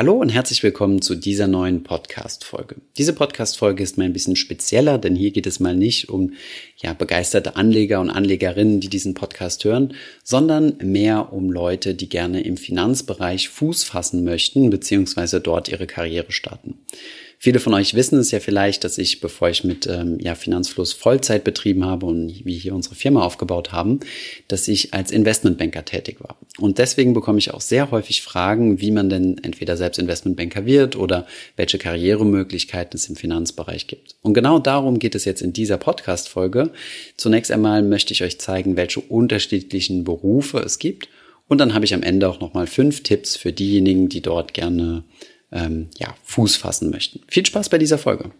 Hallo und herzlich willkommen zu dieser neuen Podcast-Folge. Diese Podcast-Folge ist mal ein bisschen spezieller, denn hier geht es mal nicht um ja, begeisterte Anleger und Anlegerinnen, die diesen Podcast hören, sondern mehr um Leute, die gerne im Finanzbereich Fuß fassen möchten, beziehungsweise dort ihre Karriere starten. Viele von euch wissen es ja vielleicht, dass ich, bevor ich mit ähm, ja, Finanzfluss Vollzeit betrieben habe und wie hier unsere Firma aufgebaut haben, dass ich als Investmentbanker tätig war. Und deswegen bekomme ich auch sehr häufig Fragen, wie man denn entweder selbst Investmentbanker wird oder welche Karrieremöglichkeiten es im Finanzbereich gibt. Und genau darum geht es jetzt in dieser Podcast-Folge. Zunächst einmal möchte ich euch zeigen, welche unterschiedlichen Berufe es gibt. Und dann habe ich am Ende auch nochmal fünf Tipps für diejenigen, die dort gerne ähm, ja, Fuß fassen möchten. Viel Spaß bei dieser Folge.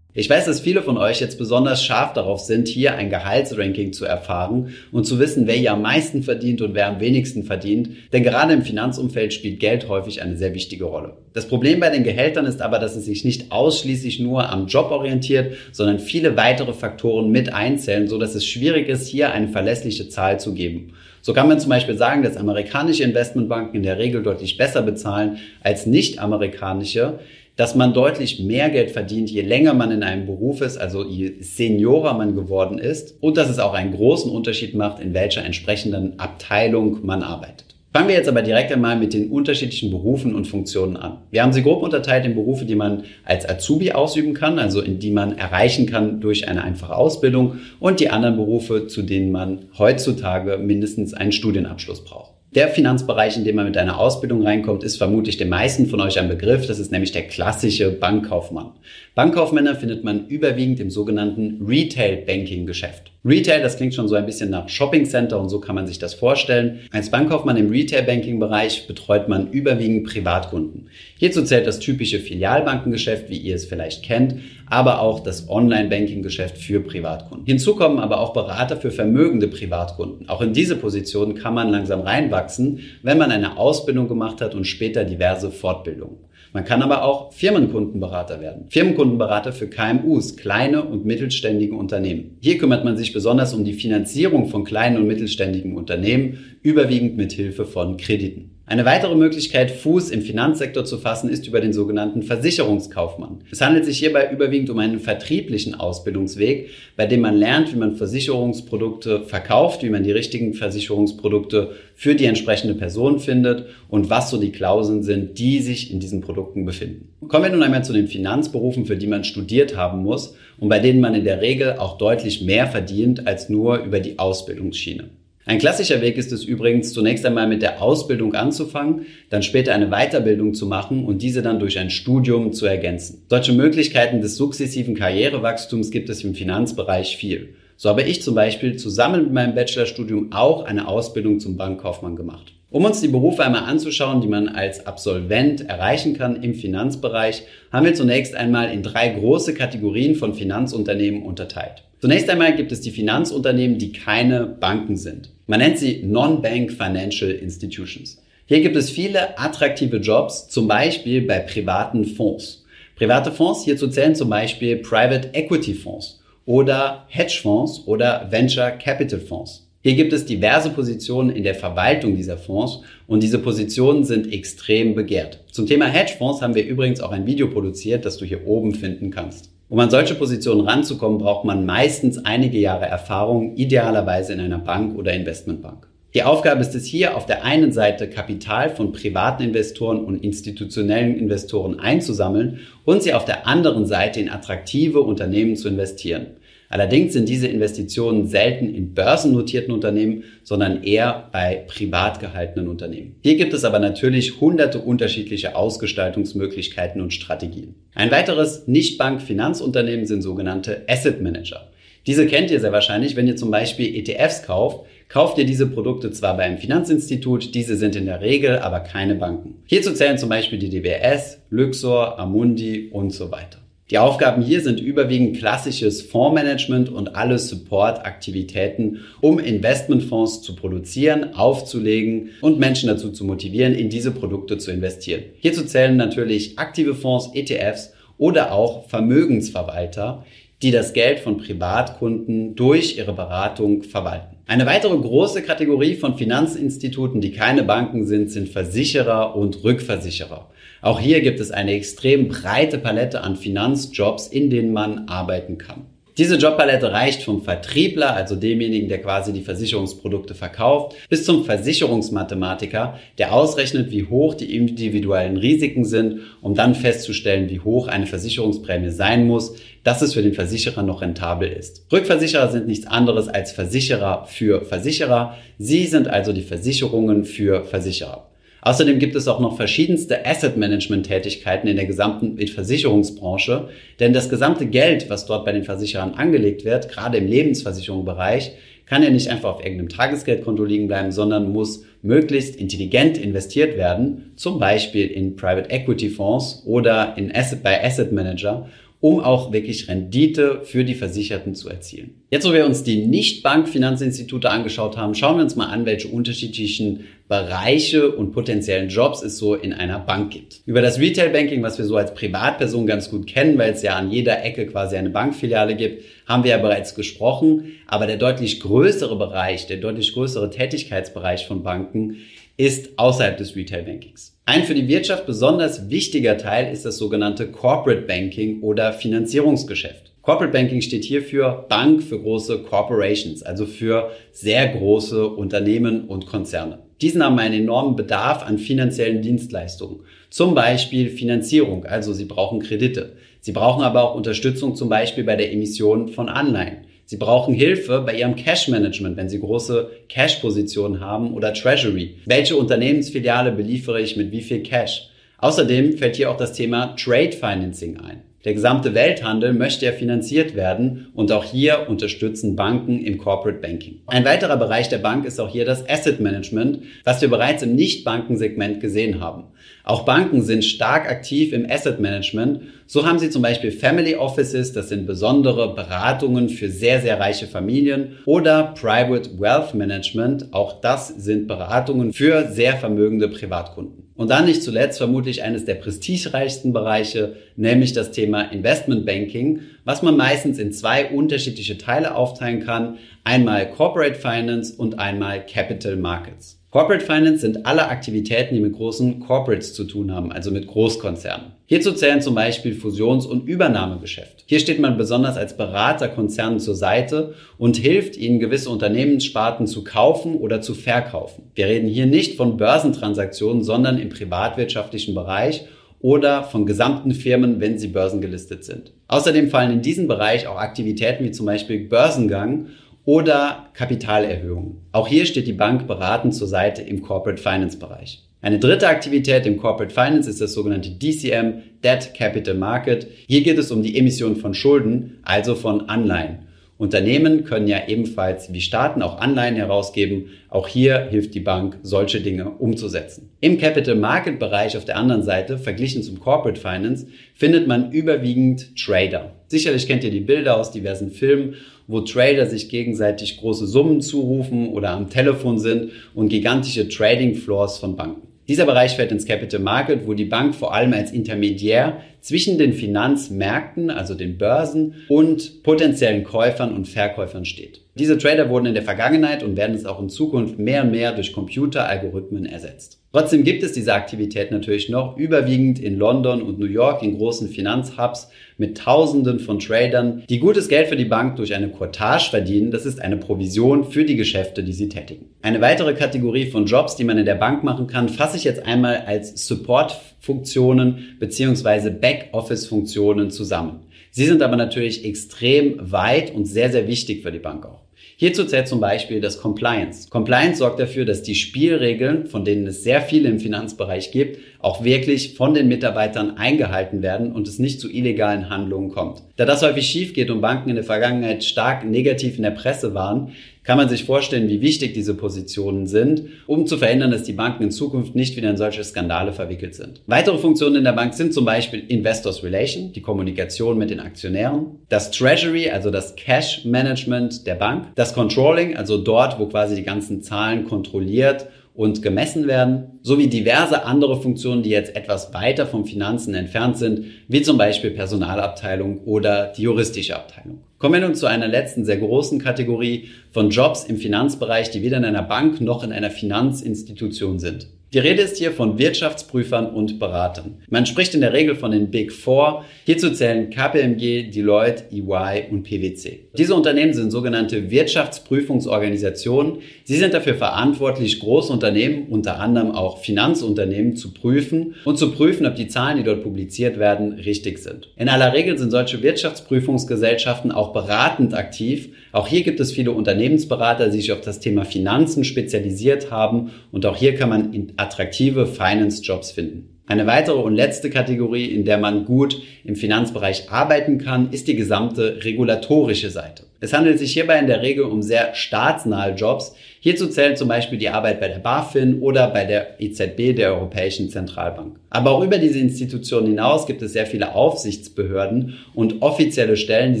Ich weiß, dass viele von euch jetzt besonders scharf darauf sind, hier ein Gehaltsranking zu erfahren und zu wissen, wer hier am meisten verdient und wer am wenigsten verdient. Denn gerade im Finanzumfeld spielt Geld häufig eine sehr wichtige Rolle. Das Problem bei den Gehältern ist aber, dass es sich nicht ausschließlich nur am Job orientiert, sondern viele weitere Faktoren mit einzählen, so dass es schwierig ist, hier eine verlässliche Zahl zu geben. So kann man zum Beispiel sagen, dass amerikanische Investmentbanken in der Regel deutlich besser bezahlen als nicht-amerikanische dass man deutlich mehr Geld verdient, je länger man in einem Beruf ist, also je seniorer man geworden ist und dass es auch einen großen Unterschied macht, in welcher entsprechenden Abteilung man arbeitet. Fangen wir jetzt aber direkt einmal mit den unterschiedlichen Berufen und Funktionen an. Wir haben sie grob unterteilt in Berufe, die man als Azubi ausüben kann, also in die man erreichen kann durch eine einfache Ausbildung und die anderen Berufe, zu denen man heutzutage mindestens einen Studienabschluss braucht. Der Finanzbereich, in dem man mit einer Ausbildung reinkommt, ist vermutlich den meisten von euch ein Begriff. Das ist nämlich der klassische Bankkaufmann. Bankkaufmänner findet man überwiegend im sogenannten Retail-Banking-Geschäft. Retail, das klingt schon so ein bisschen nach Shopping Center und so kann man sich das vorstellen. Als Bankkaufmann im Retail-Banking-Bereich betreut man überwiegend Privatkunden. Hierzu zählt das typische Filialbankengeschäft, wie ihr es vielleicht kennt, aber auch das Online-Banking-Geschäft für Privatkunden. Hinzu kommen aber auch Berater für vermögende Privatkunden. Auch in diese Position kann man langsam reinwachsen, wenn man eine Ausbildung gemacht hat und später diverse Fortbildungen. Man kann aber auch Firmenkundenberater werden. Firmenkundenberater für KMUs, kleine und mittelständige Unternehmen. Hier kümmert man sich besonders um die Finanzierung von kleinen und mittelständigen Unternehmen, überwiegend mit Hilfe von Krediten. Eine weitere Möglichkeit, Fuß im Finanzsektor zu fassen, ist über den sogenannten Versicherungskaufmann. Es handelt sich hierbei überwiegend um einen vertrieblichen Ausbildungsweg, bei dem man lernt, wie man Versicherungsprodukte verkauft, wie man die richtigen Versicherungsprodukte für die entsprechende Person findet und was so die Klauseln sind, die sich in diesen Produkten befinden. Kommen wir nun einmal zu den Finanzberufen, für die man studiert haben muss und bei denen man in der Regel auch deutlich mehr verdient als nur über die Ausbildungsschiene. Ein klassischer Weg ist es übrigens, zunächst einmal mit der Ausbildung anzufangen, dann später eine Weiterbildung zu machen und diese dann durch ein Studium zu ergänzen. Solche Möglichkeiten des sukzessiven Karrierewachstums gibt es im Finanzbereich viel. So habe ich zum Beispiel zusammen mit meinem Bachelorstudium auch eine Ausbildung zum Bankkaufmann gemacht. Um uns die Berufe einmal anzuschauen, die man als Absolvent erreichen kann im Finanzbereich, haben wir zunächst einmal in drei große Kategorien von Finanzunternehmen unterteilt. Zunächst einmal gibt es die Finanzunternehmen, die keine Banken sind. Man nennt sie Non-Bank Financial Institutions. Hier gibt es viele attraktive Jobs, zum Beispiel bei privaten Fonds. Private Fonds, hierzu zählen zum Beispiel Private Equity Fonds oder Hedgefonds oder Venture Capital Fonds. Hier gibt es diverse Positionen in der Verwaltung dieser Fonds und diese Positionen sind extrem begehrt. Zum Thema Hedgefonds haben wir übrigens auch ein Video produziert, das du hier oben finden kannst. Um an solche Positionen ranzukommen, braucht man meistens einige Jahre Erfahrung, idealerweise in einer Bank oder Investmentbank. Die Aufgabe ist es hier, auf der einen Seite Kapital von privaten Investoren und institutionellen Investoren einzusammeln und sie auf der anderen Seite in attraktive Unternehmen zu investieren. Allerdings sind diese Investitionen selten in börsennotierten Unternehmen, sondern eher bei privat gehaltenen Unternehmen. Hier gibt es aber natürlich hunderte unterschiedliche Ausgestaltungsmöglichkeiten und Strategien. Ein weiteres Nichtbank-Finanzunternehmen sind sogenannte Asset Manager. Diese kennt ihr sehr wahrscheinlich, wenn ihr zum Beispiel ETFs kauft, kauft ihr diese Produkte zwar bei einem Finanzinstitut, diese sind in der Regel aber keine Banken. Hierzu zählen zum Beispiel die DBS, Luxor, Amundi und so weiter. Die Aufgaben hier sind überwiegend klassisches Fondsmanagement und alle Support-Aktivitäten, um Investmentfonds zu produzieren, aufzulegen und Menschen dazu zu motivieren, in diese Produkte zu investieren. Hierzu zählen natürlich aktive Fonds, ETFs oder auch Vermögensverwalter, die das Geld von Privatkunden durch ihre Beratung verwalten. Eine weitere große Kategorie von Finanzinstituten, die keine Banken sind, sind Versicherer und Rückversicherer. Auch hier gibt es eine extrem breite Palette an Finanzjobs, in denen man arbeiten kann. Diese Jobpalette reicht vom Vertriebler, also demjenigen, der quasi die Versicherungsprodukte verkauft, bis zum Versicherungsmathematiker, der ausrechnet, wie hoch die individuellen Risiken sind, um dann festzustellen, wie hoch eine Versicherungsprämie sein muss, dass es für den Versicherer noch rentabel ist. Rückversicherer sind nichts anderes als Versicherer für Versicherer. Sie sind also die Versicherungen für Versicherer. Außerdem gibt es auch noch verschiedenste Asset Management Tätigkeiten in der gesamten Versicherungsbranche, denn das gesamte Geld, was dort bei den Versicherern angelegt wird, gerade im Lebensversicherungsbereich, kann ja nicht einfach auf irgendeinem Tagesgeldkonto liegen bleiben, sondern muss möglichst intelligent investiert werden, zum Beispiel in Private Equity Fonds oder in Asset, bei Asset Manager um auch wirklich Rendite für die Versicherten zu erzielen. Jetzt, wo wir uns die Nicht-Bank-Finanzinstitute angeschaut haben, schauen wir uns mal an, welche unterschiedlichen Bereiche und potenziellen Jobs es so in einer Bank gibt. Über das Retail Banking, was wir so als Privatperson ganz gut kennen, weil es ja an jeder Ecke quasi eine Bankfiliale gibt, haben wir ja bereits gesprochen. Aber der deutlich größere Bereich, der deutlich größere Tätigkeitsbereich von Banken ist außerhalb des Retail Bankings. Ein für die Wirtschaft besonders wichtiger Teil ist das sogenannte Corporate Banking oder Finanzierungsgeschäft. Corporate Banking steht hier für Bank für große Corporations, also für sehr große Unternehmen und Konzerne. Diesen haben einen enormen Bedarf an finanziellen Dienstleistungen. Zum Beispiel Finanzierung, also sie brauchen Kredite. Sie brauchen aber auch Unterstützung zum Beispiel bei der Emission von Anleihen. Sie brauchen Hilfe bei Ihrem Cash-Management, wenn Sie große Cash-Positionen haben oder Treasury. Welche Unternehmensfiliale beliefere ich mit wie viel Cash? Außerdem fällt hier auch das Thema Trade Financing ein. Der gesamte Welthandel möchte ja finanziert werden und auch hier unterstützen Banken im Corporate Banking. Ein weiterer Bereich der Bank ist auch hier das Asset Management, was wir bereits im Nicht-Bankensegment gesehen haben. Auch Banken sind stark aktiv im Asset Management. So haben sie zum Beispiel Family Offices, das sind besondere Beratungen für sehr, sehr reiche Familien oder Private Wealth Management, auch das sind Beratungen für sehr vermögende Privatkunden. Und dann nicht zuletzt vermutlich eines der prestigereichsten Bereiche, nämlich das Thema Investment Banking, was man meistens in zwei unterschiedliche Teile aufteilen kann. Einmal Corporate Finance und einmal Capital Markets. Corporate Finance sind alle Aktivitäten, die mit großen Corporates zu tun haben, also mit Großkonzernen. Hierzu zählen zum Beispiel Fusions- und Übernahmegeschäft. Hier steht man besonders als Berater Konzernen zur Seite und hilft ihnen, gewisse Unternehmenssparten zu kaufen oder zu verkaufen. Wir reden hier nicht von Börsentransaktionen, sondern im privatwirtschaftlichen Bereich oder von gesamten Firmen, wenn sie börsengelistet sind. Außerdem fallen in diesen Bereich auch Aktivitäten wie zum Beispiel Börsengang oder Kapitalerhöhungen. Auch hier steht die Bank beratend zur Seite im Corporate Finance Bereich. Eine dritte Aktivität im Corporate Finance ist das sogenannte DCM, Debt Capital Market. Hier geht es um die Emission von Schulden, also von Anleihen. Unternehmen können ja ebenfalls wie Staaten auch Anleihen herausgeben. Auch hier hilft die Bank, solche Dinge umzusetzen. Im Capital Market Bereich auf der anderen Seite, verglichen zum Corporate Finance, findet man überwiegend Trader. Sicherlich kennt ihr die Bilder aus diversen Filmen, wo Trader sich gegenseitig große Summen zurufen oder am Telefon sind und gigantische Trading Floors von Banken. Dieser Bereich fällt ins Capital Market, wo die Bank vor allem als Intermediär zwischen den Finanzmärkten, also den Börsen und potenziellen Käufern und Verkäufern steht. Diese Trader wurden in der Vergangenheit und werden es auch in Zukunft mehr und mehr durch Computeralgorithmen ersetzt. Trotzdem gibt es diese Aktivität natürlich noch überwiegend in London und New York in großen Finanzhubs mit Tausenden von Tradern, die gutes Geld für die Bank durch eine Cortage verdienen. Das ist eine Provision für die Geschäfte, die sie tätigen. Eine weitere Kategorie von Jobs, die man in der Bank machen kann, fasse ich jetzt einmal als Support-Funktionen bzw. Backoffice-Funktionen zusammen. Sie sind aber natürlich extrem weit und sehr, sehr wichtig für die Bank auch. Hierzu zählt zum Beispiel das Compliance. Compliance sorgt dafür, dass die Spielregeln, von denen es sehr viele im Finanzbereich gibt, auch wirklich von den Mitarbeitern eingehalten werden und es nicht zu illegalen Handlungen kommt. Da das häufig schief geht und Banken in der Vergangenheit stark negativ in der Presse waren, kann man sich vorstellen, wie wichtig diese Positionen sind, um zu verhindern, dass die Banken in Zukunft nicht wieder in solche Skandale verwickelt sind. Weitere Funktionen in der Bank sind zum Beispiel Investors Relation, die Kommunikation mit den Aktionären, das Treasury, also das Cash Management der Bank, das Controlling, also dort, wo quasi die ganzen Zahlen kontrolliert und gemessen werden, sowie diverse andere Funktionen, die jetzt etwas weiter vom Finanzen entfernt sind, wie zum Beispiel Personalabteilung oder die juristische Abteilung. Kommen wir nun zu einer letzten sehr großen Kategorie von Jobs im Finanzbereich, die weder in einer Bank noch in einer Finanzinstitution sind. Die Rede ist hier von Wirtschaftsprüfern und Beratern. Man spricht in der Regel von den Big Four. Hierzu zählen KPMG, Deloitte, EY und PwC. Diese Unternehmen sind sogenannte Wirtschaftsprüfungsorganisationen. Sie sind dafür verantwortlich, große Unternehmen, unter anderem auch Finanzunternehmen, zu prüfen und zu prüfen, ob die Zahlen, die dort publiziert werden, richtig sind. In aller Regel sind solche Wirtschaftsprüfungsgesellschaften auch beratend aktiv. Auch hier gibt es viele Unternehmensberater, die sich auf das Thema Finanzen spezialisiert haben und auch hier kann man attraktive Finance-Jobs finden. Eine weitere und letzte Kategorie, in der man gut im Finanzbereich arbeiten kann, ist die gesamte regulatorische Seite. Es handelt sich hierbei in der Regel um sehr staatsnahe Jobs. Hierzu zählen zum Beispiel die Arbeit bei der BaFin oder bei der EZB, der Europäischen Zentralbank. Aber auch über diese Institutionen hinaus gibt es sehr viele Aufsichtsbehörden und offizielle Stellen, die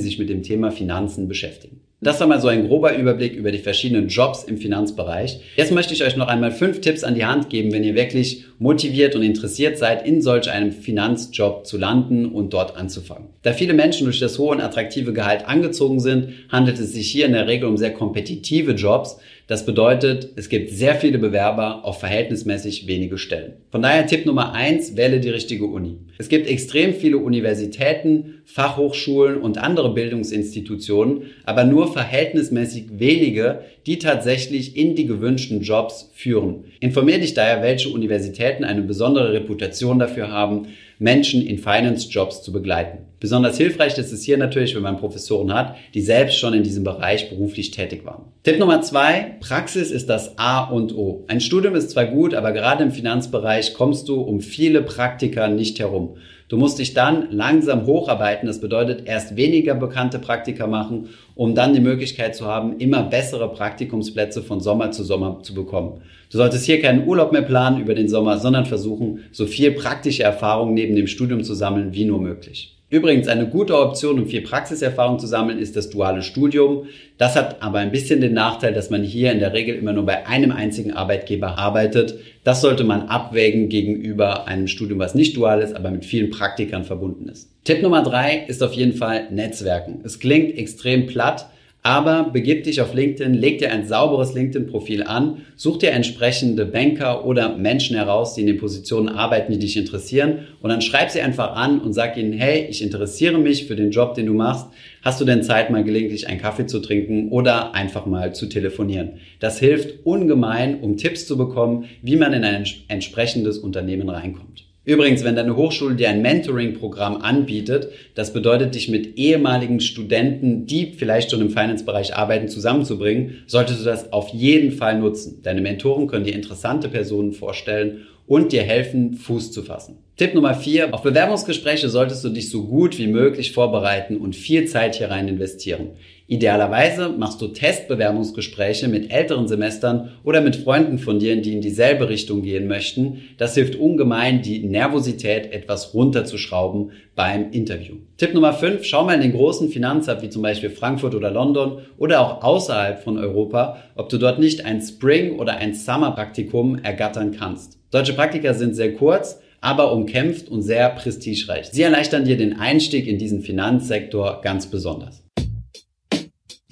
sich mit dem Thema Finanzen beschäftigen. Das war mal so ein grober Überblick über die verschiedenen Jobs im Finanzbereich. Jetzt möchte ich euch noch einmal fünf Tipps an die Hand geben, wenn ihr wirklich motiviert und interessiert seid, in solch einem Finanzjob zu landen und dort anzufangen. Da viele Menschen durch das hohe und attraktive Gehalt angezogen sind, handelt es sich hier in der Regel um sehr kompetitive Jobs. Das bedeutet, es gibt sehr viele Bewerber auf verhältnismäßig wenige Stellen. Von daher Tipp Nummer eins, wähle die richtige Uni. Es gibt extrem viele Universitäten, Fachhochschulen und andere Bildungsinstitutionen, aber nur verhältnismäßig wenige, die tatsächlich in die gewünschten Jobs führen. Informier dich daher, welche Universitäten eine besondere Reputation dafür haben, Menschen in Finance-Jobs zu begleiten. Besonders hilfreich ist es hier natürlich, wenn man Professoren hat, die selbst schon in diesem Bereich beruflich tätig waren. Tipp Nummer zwei, Praxis ist das A und O. Ein Studium ist zwar gut, aber gerade im Finanzbereich kommst du um viele Praktika nicht herum. Du musst dich dann langsam hocharbeiten. Das bedeutet erst weniger bekannte Praktika machen, um dann die Möglichkeit zu haben, immer bessere Praktikumsplätze von Sommer zu Sommer zu bekommen. Du solltest hier keinen Urlaub mehr planen über den Sommer, sondern versuchen, so viel praktische Erfahrung neben dem Studium zu sammeln wie nur möglich. Übrigens, eine gute Option, um viel Praxiserfahrung zu sammeln, ist das duale Studium. Das hat aber ein bisschen den Nachteil, dass man hier in der Regel immer nur bei einem einzigen Arbeitgeber arbeitet. Das sollte man abwägen gegenüber einem Studium, was nicht dual ist, aber mit vielen Praktikern verbunden ist. Tipp Nummer drei ist auf jeden Fall Netzwerken. Es klingt extrem platt, aber begib dich auf LinkedIn, leg dir ein sauberes LinkedIn-Profil an, such dir entsprechende Banker oder Menschen heraus, die in den Positionen arbeiten, die dich interessieren und dann schreib sie einfach an und sag ihnen, hey, ich interessiere mich für den Job, den du machst. Hast du denn Zeit, mal gelegentlich einen Kaffee zu trinken oder einfach mal zu telefonieren? Das hilft ungemein, um Tipps zu bekommen, wie man in ein entsprechendes Unternehmen reinkommt. Übrigens, wenn deine Hochschule dir ein Mentoring-Programm anbietet, das bedeutet, dich mit ehemaligen Studenten, die vielleicht schon im Finance-Bereich arbeiten, zusammenzubringen, solltest du das auf jeden Fall nutzen. Deine Mentoren können dir interessante Personen vorstellen und dir helfen, Fuß zu fassen. Tipp Nummer vier. Auf Bewerbungsgespräche solltest du dich so gut wie möglich vorbereiten und viel Zeit hier rein investieren. Idealerweise machst du Testbewerbungsgespräche mit älteren Semestern oder mit Freunden von dir, die in dieselbe Richtung gehen möchten. Das hilft ungemein, die Nervosität etwas runterzuschrauben beim Interview. Tipp Nummer 5. Schau mal in den großen Finanzhub wie zum Beispiel Frankfurt oder London oder auch außerhalb von Europa, ob du dort nicht ein Spring- oder ein Summer-Praktikum ergattern kannst. Solche Praktika sind sehr kurz, aber umkämpft und sehr prestigereich. Sie erleichtern dir den Einstieg in diesen Finanzsektor ganz besonders.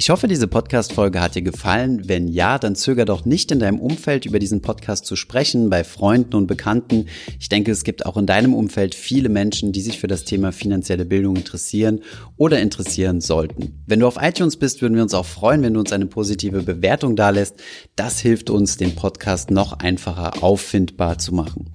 Ich hoffe, diese Podcast-Folge hat dir gefallen. Wenn ja, dann zöger doch nicht in deinem Umfeld über diesen Podcast zu sprechen, bei Freunden und Bekannten. Ich denke, es gibt auch in deinem Umfeld viele Menschen, die sich für das Thema finanzielle Bildung interessieren oder interessieren sollten. Wenn du auf iTunes bist, würden wir uns auch freuen, wenn du uns eine positive Bewertung dalässt. Das hilft uns, den Podcast noch einfacher auffindbar zu machen.